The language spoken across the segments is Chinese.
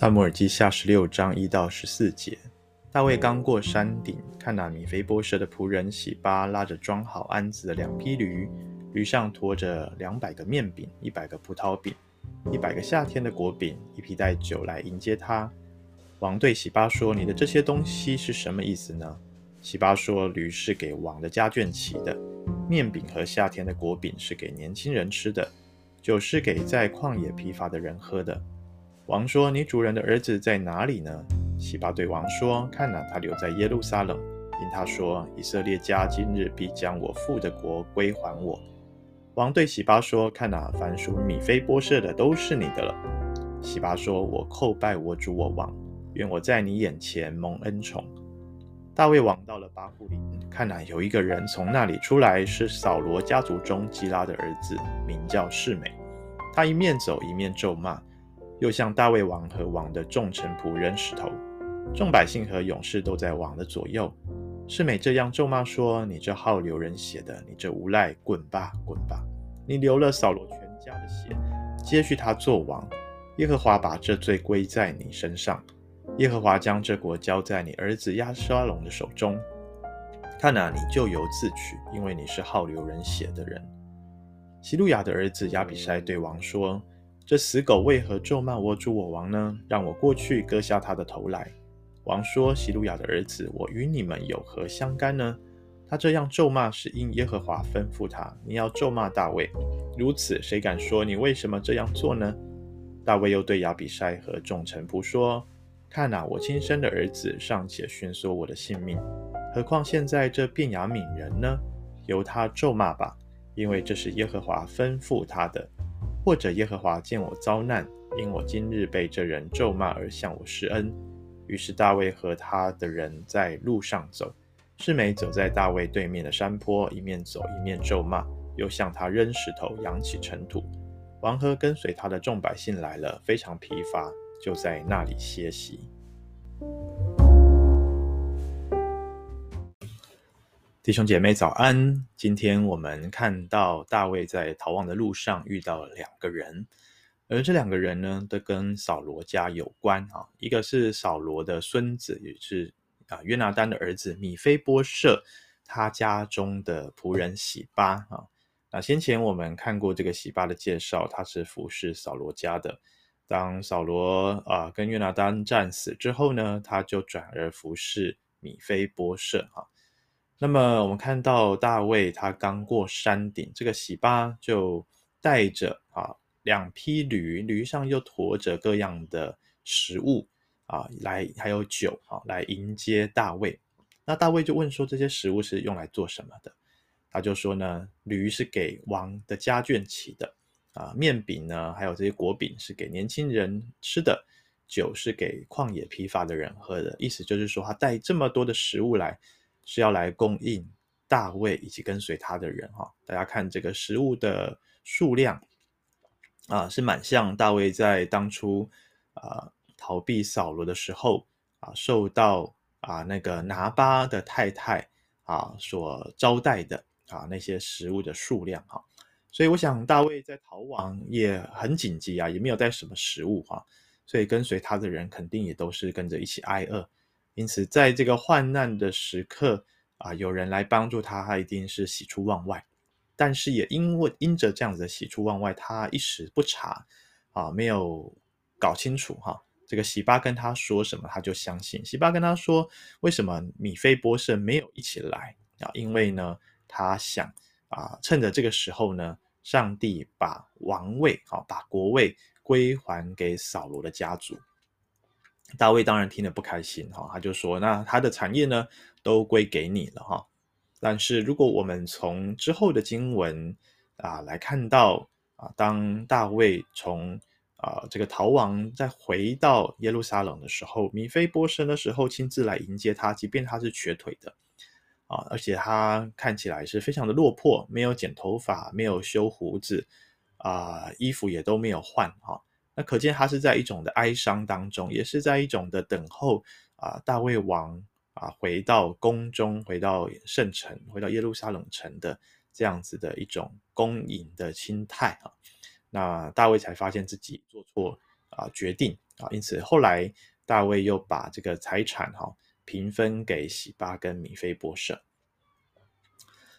撒母耳记下十六章一到十四节，大卫刚过山顶，看那，米非波设的仆人喜巴拉着装好鞍子的两匹驴，驴上驮着两百个面饼、一百个葡萄饼、一百个夏天的果饼、一皮带酒来迎接他。王对喜巴说：“你的这些东西是什么意思呢？”喜巴说：“驴是给王的家眷骑的，面饼和夏天的果饼是给年轻人吃的，酒是给在旷野疲乏的人喝的。”王说：“你主人的儿子在哪里呢？”西巴对王说：“看哪，他留在耶路撒冷，因他说：以色列家今日必将我父的国归还我。”王对洗巴说：“看哪，凡属米非波设的都是你的了。”洗巴说：“我叩拜我主我王，愿我在你眼前蒙恩宠。”大卫王到了巴户琳，看哪，有一个人从那里出来，是扫罗家族中基拉的儿子，名叫示美。他一面走一面咒骂。又向大卫王和王的众臣仆扔石头，众百姓和勇士都在王的左右。示每这样咒骂说：“你这好流人血的，你这无赖，滚吧，滚吧！你流了扫罗全家的血，接续他做王。耶和华把这罪归在你身上。耶和华将这国交在你儿子押沙龙的手中。看哪，你咎由自取，因为你是好流人血的人。”西路亚的儿子亚比筛对王说。这死狗为何咒骂我主我王呢？让我过去割下他的头来。王说：“西路亚的儿子，我与你们有何相干呢？他这样咒骂是因耶和华吩咐他，你要咒骂大卫。如此，谁敢说你为什么这样做呢？”大卫又对亚比筛和众臣仆说：“看哪，我亲生的儿子尚且寻索我的性命，何况现在这便雅悯人呢？由他咒骂吧，因为这是耶和华吩咐他的。”或者耶和华见我遭难，因我今日被这人咒骂而向我施恩。于是大卫和他的人在路上走，示每走在大卫对面的山坡，一面走一面咒骂，又向他扔石头，扬起尘土。王和跟随他的众百姓来了，非常疲乏，就在那里歇息。弟兄姐妹早安！今天我们看到大卫在逃亡的路上遇到了两个人，而这两个人呢，都跟扫罗家有关啊。一个是扫罗的孙子，也是啊约拿单的儿子米非波设，他家中的仆人洗巴啊。那先前我们看过这个洗巴的介绍，他是服侍扫罗家的。当扫罗啊跟约拿单战死之后呢，他就转而服侍米非波设啊。那么我们看到大卫他刚过山顶，这个洗巴就带着啊两匹驴，驴上又驮着各样的食物啊，来还有酒啊，来迎接大卫。那大卫就问说：这些食物是用来做什么的？他就说呢，驴是给王的家眷骑的啊，面饼呢，还有这些果饼是给年轻人吃的，酒是给旷野疲乏的人喝的。意思就是说，他带这么多的食物来。是要来供应大卫以及跟随他的人哈，大家看这个食物的数量啊，是蛮像大卫在当初啊逃避扫罗的时候啊，受到啊那个拿巴的太太啊所招待的啊那些食物的数量哈，所以我想大卫在逃亡也很紧急啊，也没有带什么食物哈，所以跟随他的人肯定也都是跟着一起挨饿。因此，在这个患难的时刻啊，有人来帮助他，他一定是喜出望外。但是也因为因着这样子的喜出望外，他一时不察啊，没有搞清楚哈、这个喜巴跟他说什么，他就相信。喜巴跟他说，为什么米非波设没有一起来啊？因为呢，他想啊，趁着这个时候呢，上帝把王位啊，把国位归还给扫罗的家族。大卫当然听得不开心哈，他就说：“那他的产业呢，都归给你了哈。”但是如果我们从之后的经文啊来看到啊，当大卫从啊这个逃亡再回到耶路撒冷的时候，米非波设的时候亲自来迎接他，即便他是瘸腿的啊，而且他看起来是非常的落魄，没有剪头发，没有修胡子啊，衣服也都没有换哈。那可见他是在一种的哀伤当中，也是在一种的等候啊，大卫王啊回到宫中，回到圣城，回到耶路撒冷城的这样子的一种恭迎的心态啊。那大卫才发现自己做错啊决定啊，因此后来大卫又把这个财产哈平分给洗巴跟米非波设。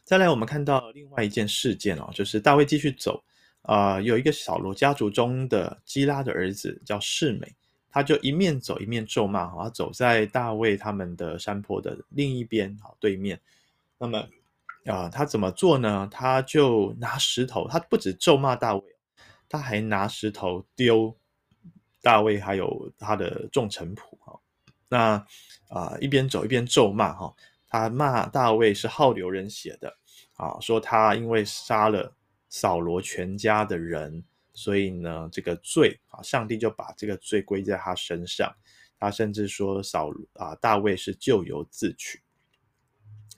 再来，我们看到另外一件事件哦，就是大卫继续走，啊、有一个扫罗家族中的基拉的儿子叫示美，他就一面走一面咒骂，哈，走在大卫他们的山坡的另一边，哈，对面。那么，啊、他怎么做呢？他就拿石头，他不止咒骂大卫，他还拿石头丢大卫，还有他的众臣仆，哈。那啊、一边走一边咒骂，哈。他骂大卫是好流人血的，啊，说他因为杀了扫罗全家的人，所以呢，这个罪啊，上帝就把这个罪归在他身上。他甚至说扫啊，大卫是咎由自取。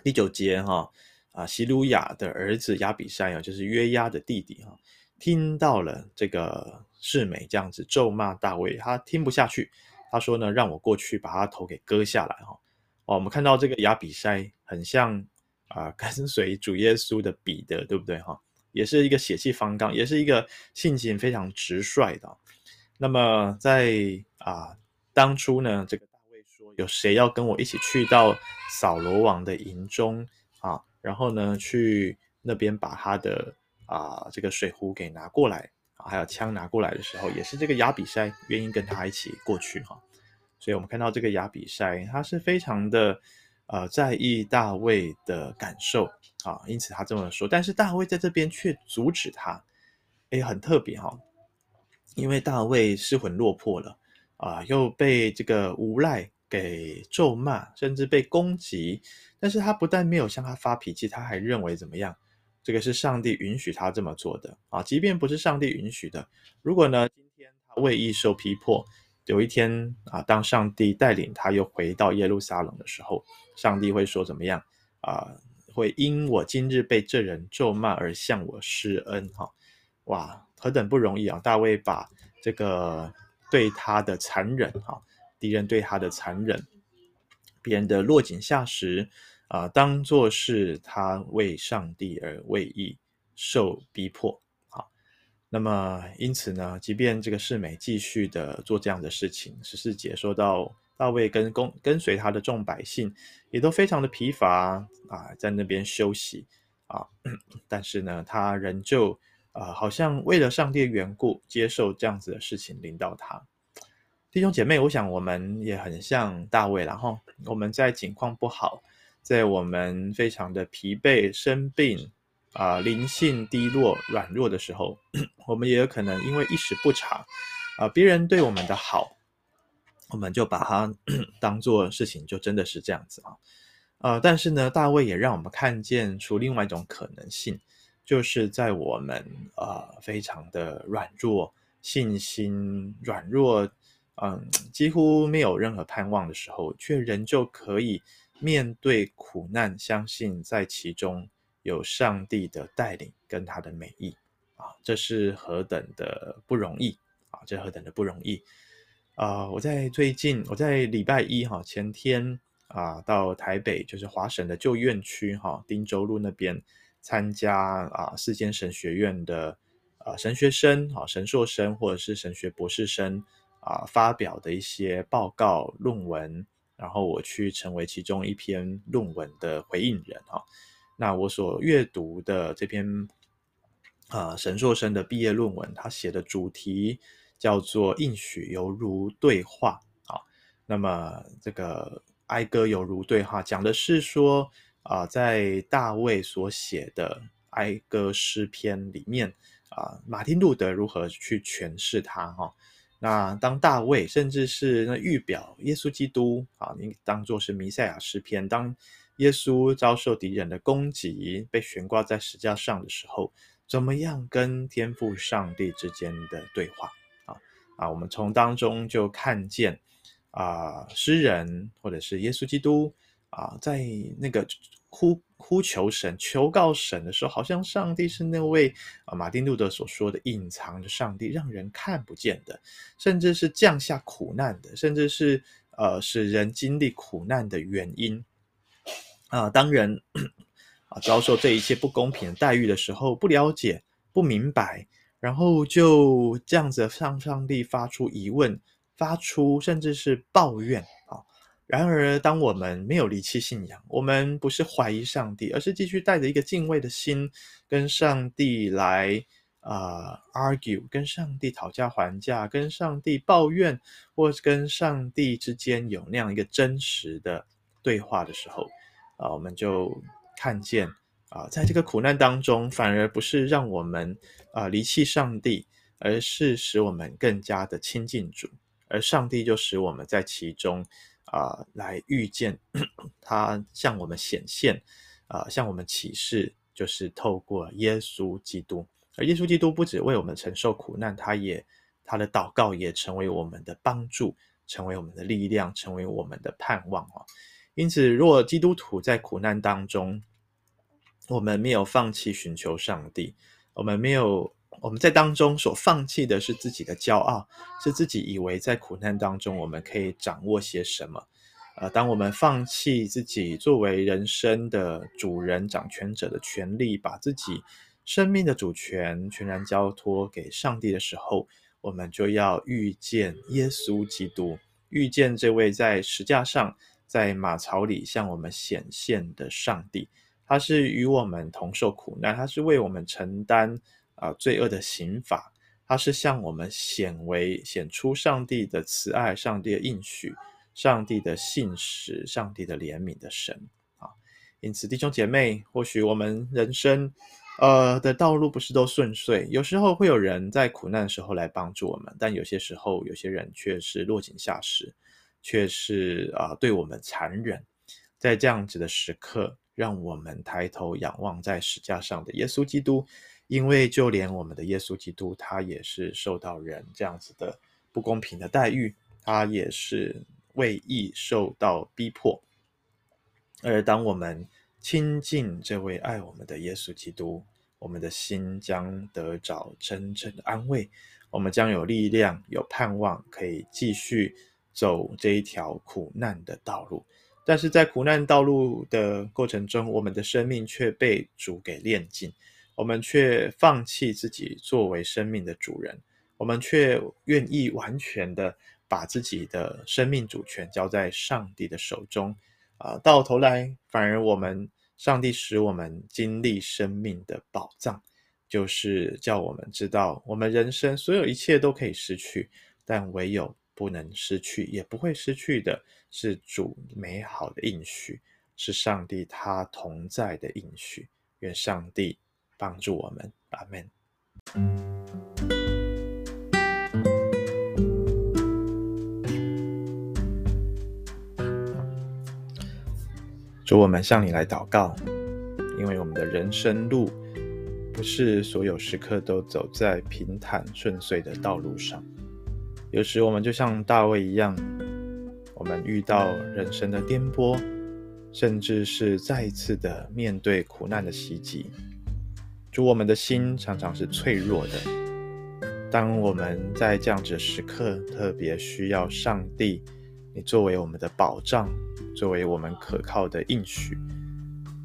第九节哈啊，希鲁雅的儿子亚比筛啊，就是约押的弟弟哈，听到了这个示美这样子咒骂大卫，他听不下去，他说呢，让我过去把他头给割下来哈。哦，我们看到这个亚比筛很像啊、跟随主耶稣的彼得，对不对哈？也是一个血气方刚，也是一个性情非常直率的。那么在啊、当初呢，这个大卫说，有谁要跟我一起去到扫罗王的营中啊？然后呢，去那边把他的啊、这个水壶给拿过来，还有枪拿过来的时候，也是这个亚比筛愿意跟他一起过去哈。所以我们看到这个亚比筛，他是非常的呃在意大卫的感受啊，因此他这么说。但是大卫在这边却阻止他，哎，很特别哈、因为大卫失魂落魄了啊，又被这个无赖给咒骂，甚至被攻击。但是他不但没有向他发脾气，他还认为怎么样？这个是上帝允许他这么做的啊，即便不是上帝允许的，如果呢今天他为义受逼迫。有一天啊，当上帝带领他又回到耶路撒冷的时候，上帝会说怎么样啊？会因我今日被这人咒骂而向我施恩哈？哇，何等不容易啊！大卫把这个对他的残忍哈，敌人对他的残忍，别人的落井下石啊，当作是他为上帝而为义受逼迫。那么，因此呢，即便这个示美继续的做这样的事情，十四节说到大卫跟跟跟随他的众百姓也都非常的疲乏啊，在那边休息啊，但是呢，他仍旧啊，好像为了上帝的缘故，接受这样子的事情临到他。弟兄姐妹，我想我们也很像大卫，然后我们在境况不好，在我们非常的疲惫、生病。啊，灵性低落、软弱的时候，我们也有可能因为一时不察，啊，别人对我们的好，我们就把它 当做事情，就真的是这样子啊。呃，但是呢，大卫也让我们看见出另外一种可能性，就是在我们、呃、非常的软弱、信心软弱，嗯，几乎没有任何盼望的时候，却仍旧可以面对苦难，相信在其中。有上帝的带领跟他的美意啊，这是何等的不容易啊！这何等的不容易啊！我在最近，我在礼拜一哈前天啊，到台北就是华神的旧院区哈汀州路那边参加啊四间神学院的啊神学生啊神硕生或者是神学博士生啊发表的一些报告论文，然后我去成为其中一篇论文的回应人哈。那我所阅读的这篇啊、神硕生的毕业论文，他写的主题叫做“应许犹如对话”啊。那么这个哀歌犹如对话，讲的是说啊、在大卫所写的哀歌诗篇里面啊、马丁路德如何去诠释它哈。那当大卫甚至是那预表耶稣基督啊，你当作是弥赛亚诗篇当。耶稣遭受敌人的攻击，被悬挂在石架上的时候，怎么样跟天父上帝之间的对话啊？我们从当中就看见啊，诗人或者是耶稣基督啊，在那个呼呼求神、求告神的时候，好像上帝是那位啊，马丁路德所说的隐藏的上帝，让人看不见的，甚至是降下苦难的，甚至是呃，使人经历苦难的原因。啊，当人啊遭受这一切不公平的待遇的时候，不了解、不明白，然后就这样子向上帝发出疑问，发出，甚至是抱怨啊。然而，当我们没有离弃信仰，我们不是怀疑上帝，而是继续带着一个敬畏的心，跟上帝来啊、呃、argue，跟上帝讨价还价，跟上帝抱怨，或是跟上帝之间有那样一个真实的对话的时候，啊、我们就看见啊、在这个苦难当中，反而不是让我们啊、离弃上帝，而是使我们更加的亲近主，而上帝就使我们在其中。啊、来遇见他向我们显现，啊、向我们启示，就是透过耶稣基督。而耶稣基督不止为我们承受苦难，他也他的祷告也成为我们的帮助，成为我们的力量，成为我们的盼望啊。因此，若基督徒在苦难当中，我们没有放弃寻求上帝，我们没有。我们在当中所放弃的是自己的骄傲，是自己以为在苦难当中我们可以掌握些什么。呃，当我们放弃自己作为人生的主人、掌权者的权利，把自己生命的主权全然交托给上帝的时候，我们就要遇见耶稣基督，遇见这位在石架上、在马槽里向我们显现的上帝。他是与我们同受苦难，他是为我们承担。啊，罪恶的刑罚，他是向我们显为显出上帝的慈爱、上帝的应许、上帝的信实、上帝的怜悯的神啊。因此，弟兄姐妹，或许我们人生呃的道路不是都顺遂，有时候会有人在苦难的时候来帮助我们，但有些时候，有些人却是落井下石，却是啊、对我们残忍。在这样子的时刻，让我们抬头仰望在石架上的耶稣基督。因为就连我们的耶稣基督，他也是受到人这样子的不公平的待遇，他也是为义受到逼迫。而当我们亲近这位爱我们的耶稣基督，我们的心将得着真正的安慰，我们将有力量、有盼望，可以继续走这一条苦难的道路。但是在苦难道路的过程中，我们的生命却被主给炼尽。我们却放弃自己作为生命的主人，我们却愿意完全的把自己的生命主权交在上帝的手中，啊，到头来反而我们上帝使我们经历生命的宝藏，就是叫我们知道，我们人生所有一切都可以失去，但唯有不能失去，也不会失去的是主美好的应许，是上帝他同在的应许。愿上帝。帮助我们，阿门。主，我们向你来祷告，因为我们的人生路不是所有时刻都走在平坦顺遂的道路上，有时我们就像大卫一样，我们遇到人生的颠簸，甚至是再一次的面对苦难的袭击。主，我们的心常常是脆弱的。当我们在这样子时刻，特别需要上帝，你作为我们的保障，作为我们可靠的应许。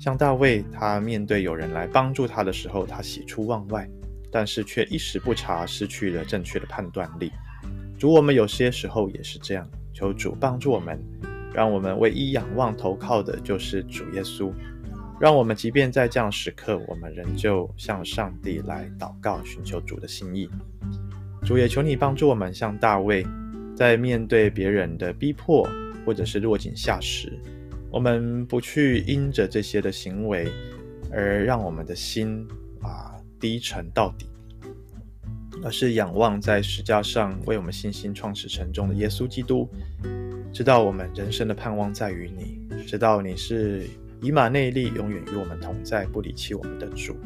像大卫，他面对有人来帮助他的时候，他喜出望外，但是却一时不察，失去了正确的判断力。主，我们有些时候也是这样，求主帮助我们，让我们唯一仰望投靠的就是主耶稣。让我们即便在这样时刻，我们仍旧向上帝来祷告，寻求主的心意。主也求你帮助我们，像大卫，在面对别人的逼迫或者是落井下石，我们不去因着这些的行为而让我们的心啊低沉到底，而是仰望在石架上为我们信心创始成终的耶稣基督，知道我们人生的盼望在于你，知道你是。以马内利，永远与我们同在，不离弃我们的主。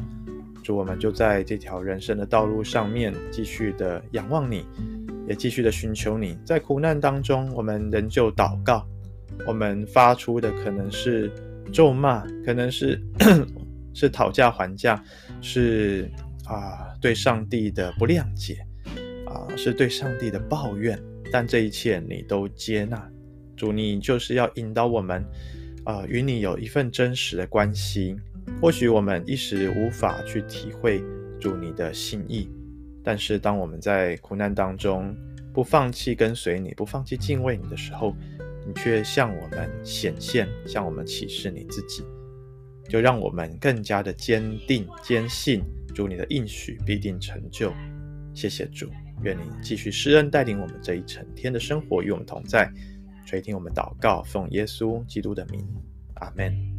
主，我们就在这条人生的道路上面，继续的仰望你，也继续的寻求你。在苦难当中，我们仍旧祷告，我们发出的可能是咒骂，可能是 是讨价还价，是啊对上帝的不谅解啊，是对上帝的抱怨。但这一切你都接纳，主，你就是要引导我们。啊、与你有一份真实的关系，或许我们一时无法去体会主你的心意，但是当我们在苦难当中不放弃跟随你，不放弃敬畏你的时候，你却向我们显现，向我们启示你自己，就让我们更加的坚定、坚信祝你的应许必定成就。谢谢主，愿你继续施恩带领我们这一整天的生活与我们同在，垂听我们祷告，奉耶稣基督的名，阿门。